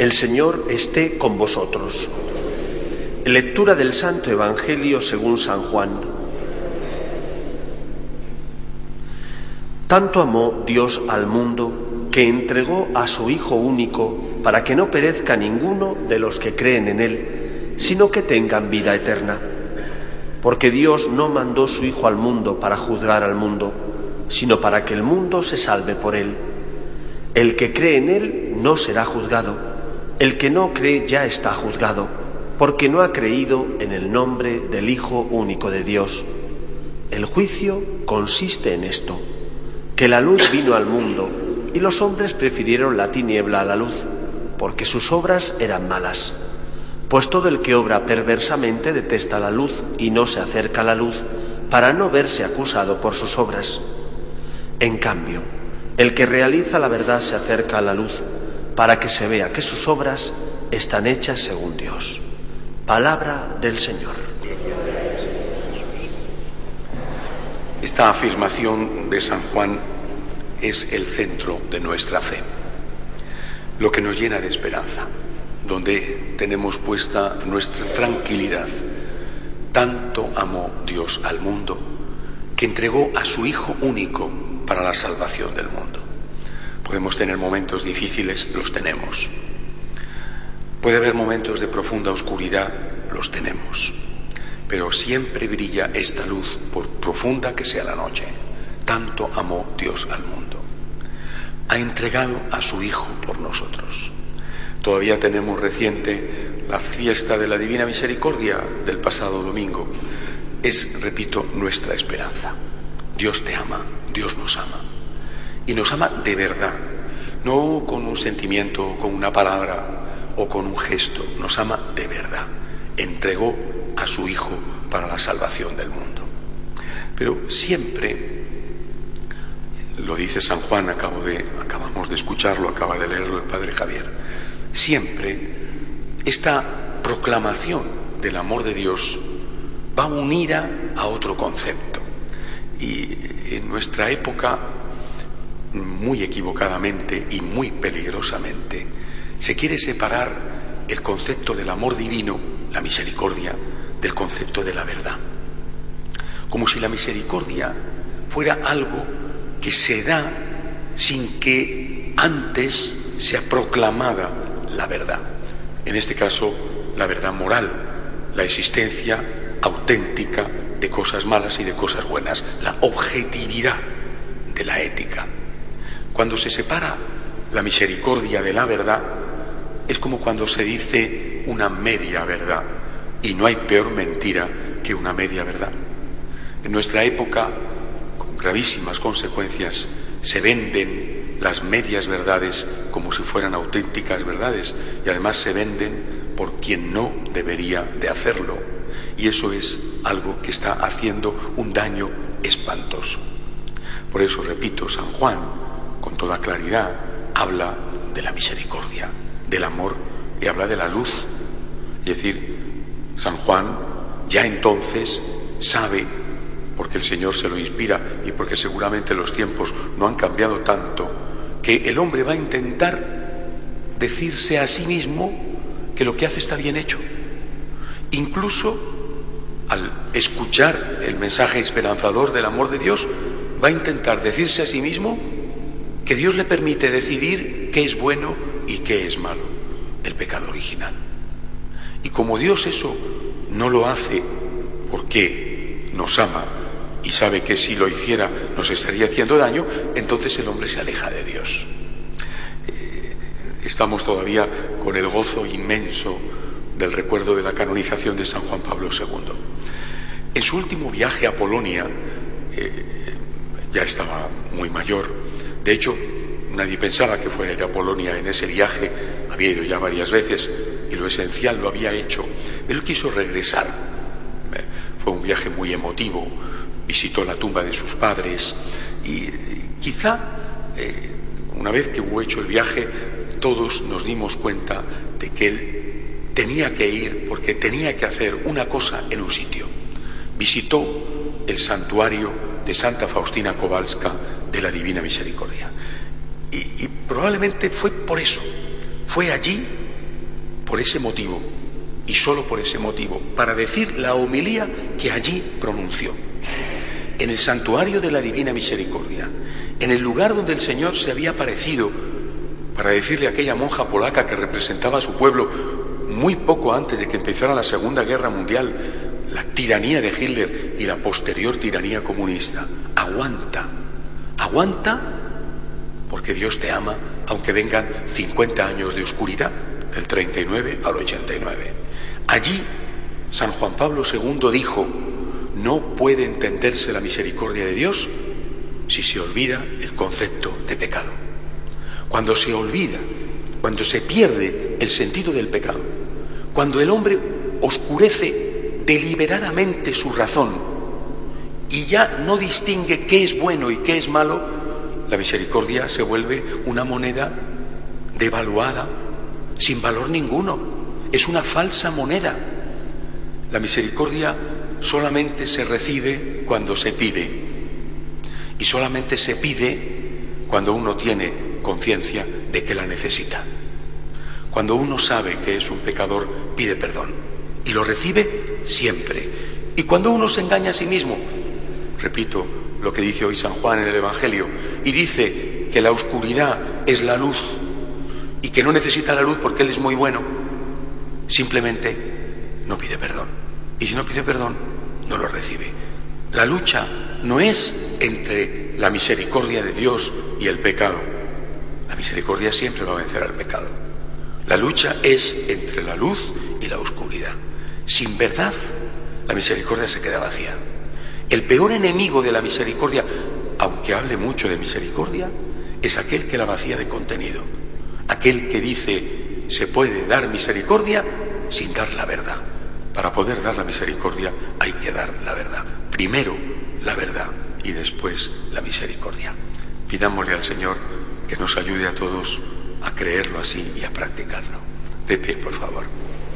El Señor esté con vosotros. Lectura del Santo Evangelio según San Juan. Tanto amó Dios al mundo que entregó a su Hijo único para que no perezca ninguno de los que creen en Él, sino que tengan vida eterna. Porque Dios no mandó su Hijo al mundo para juzgar al mundo, sino para que el mundo se salve por Él. El que cree en Él no será juzgado el que no cree ya está juzgado, porque no ha creído en el nombre del Hijo único de Dios. El juicio consiste en esto, que la luz vino al mundo y los hombres prefirieron la tiniebla a la luz, porque sus obras eran malas. Pues todo el que obra perversamente detesta la luz y no se acerca a la luz para no verse acusado por sus obras. En cambio, el que realiza la verdad se acerca a la luz para que se vea que sus obras están hechas según Dios. Palabra del Señor. Esta afirmación de San Juan es el centro de nuestra fe, lo que nos llena de esperanza, donde tenemos puesta nuestra tranquilidad. Tanto amó Dios al mundo que entregó a su Hijo único para la salvación del mundo. Podemos tener momentos difíciles, los tenemos. Puede haber momentos de profunda oscuridad, los tenemos. Pero siempre brilla esta luz, por profunda que sea la noche. Tanto amó Dios al mundo. Ha entregado a su Hijo por nosotros. Todavía tenemos reciente la fiesta de la Divina Misericordia del pasado domingo. Es, repito, nuestra esperanza. Dios te ama, Dios nos ama y nos ama de verdad, no con un sentimiento, con una palabra o con un gesto, nos ama de verdad. Entregó a su Hijo para la salvación del mundo. Pero siempre, lo dice San Juan, acabamos de escucharlo, acaba de leerlo el Padre Javier, siempre esta proclamación del amor de Dios va unida a otro concepto. Y en nuestra época muy equivocadamente y muy peligrosamente, se quiere separar el concepto del amor divino, la misericordia, del concepto de la verdad. Como si la misericordia fuera algo que se da sin que antes sea proclamada la verdad. En este caso, la verdad moral, la existencia auténtica de cosas malas y de cosas buenas, la objetividad de la ética. Cuando se separa la misericordia de la verdad, es como cuando se dice una media verdad. Y no hay peor mentira que una media verdad. En nuestra época, con gravísimas consecuencias, se venden las medias verdades como si fueran auténticas verdades y además se venden por quien no debería de hacerlo. Y eso es algo que está haciendo un daño espantoso. Por eso, repito, San Juan con toda claridad, habla de la misericordia, del amor y habla de la luz. Es decir, San Juan ya entonces sabe, porque el Señor se lo inspira y porque seguramente los tiempos no han cambiado tanto, que el hombre va a intentar decirse a sí mismo que lo que hace está bien hecho. Incluso al escuchar el mensaje esperanzador del amor de Dios, va a intentar decirse a sí mismo que Dios le permite decidir qué es bueno y qué es malo, el pecado original. Y como Dios eso no lo hace porque nos ama y sabe que si lo hiciera nos estaría haciendo daño, entonces el hombre se aleja de Dios. Eh, estamos todavía con el gozo inmenso del recuerdo de la canonización de San Juan Pablo II. En su último viaje a Polonia, eh, ya estaba muy mayor, de hecho, nadie pensaba que fuera a Polonia en ese viaje, había ido ya varias veces y lo esencial lo había hecho. Él quiso regresar. Eh, fue un viaje muy emotivo, visitó la tumba de sus padres y quizá eh, una vez que hubo hecho el viaje todos nos dimos cuenta de que él tenía que ir porque tenía que hacer una cosa en un sitio. Visitó el santuario de Santa Faustina Kowalska de la Divina Misericordia. Y, probablemente fue por eso, fue allí por ese motivo, y solo por ese motivo, para decir la homilía que allí pronunció. En el santuario de la Divina Misericordia, en el lugar donde el Señor se había aparecido para decirle a aquella monja polaca que representaba a su pueblo muy poco antes de que empezara la Segunda Guerra Mundial, la tiranía de Hitler y la posterior tiranía comunista. Aguanta, aguanta porque Dios te ama aunque vengan 50 años de oscuridad, del 39 al 89. Allí San Juan Pablo II dijo, no puede entenderse la misericordia de Dios si se olvida el concepto de pecado. Cuando se olvida, cuando se pierde el sentido del pecado, cuando el hombre oscurece deliberadamente su razón y ya no distingue qué es bueno y qué es malo, la misericordia se vuelve una moneda devaluada, sin valor ninguno. Es una falsa moneda. La misericordia solamente se recibe cuando se pide. Y solamente se pide cuando uno tiene conciencia de que la necesita. Cuando uno sabe que es un pecador, pide perdón. Y lo recibe siempre. Y cuando uno se engaña a sí mismo, repito lo que dice hoy San Juan en el Evangelio, y dice que la oscuridad es la luz y que no necesita la luz porque Él es muy bueno, simplemente no pide perdón. Y si no pide perdón, no lo recibe. La lucha no es entre la misericordia de Dios y el pecado. La misericordia siempre va a vencer al pecado. La lucha es entre la luz y la oscuridad. Sin verdad, la misericordia se queda vacía. El peor enemigo de la misericordia, aunque hable mucho de misericordia, es aquel que la vacía de contenido. Aquel que dice se puede dar misericordia sin dar la verdad. Para poder dar la misericordia hay que dar la verdad. Primero la verdad y después la misericordia. Pidámosle al Señor que nos ayude a todos a creerlo así y a practicarlo. De por favor.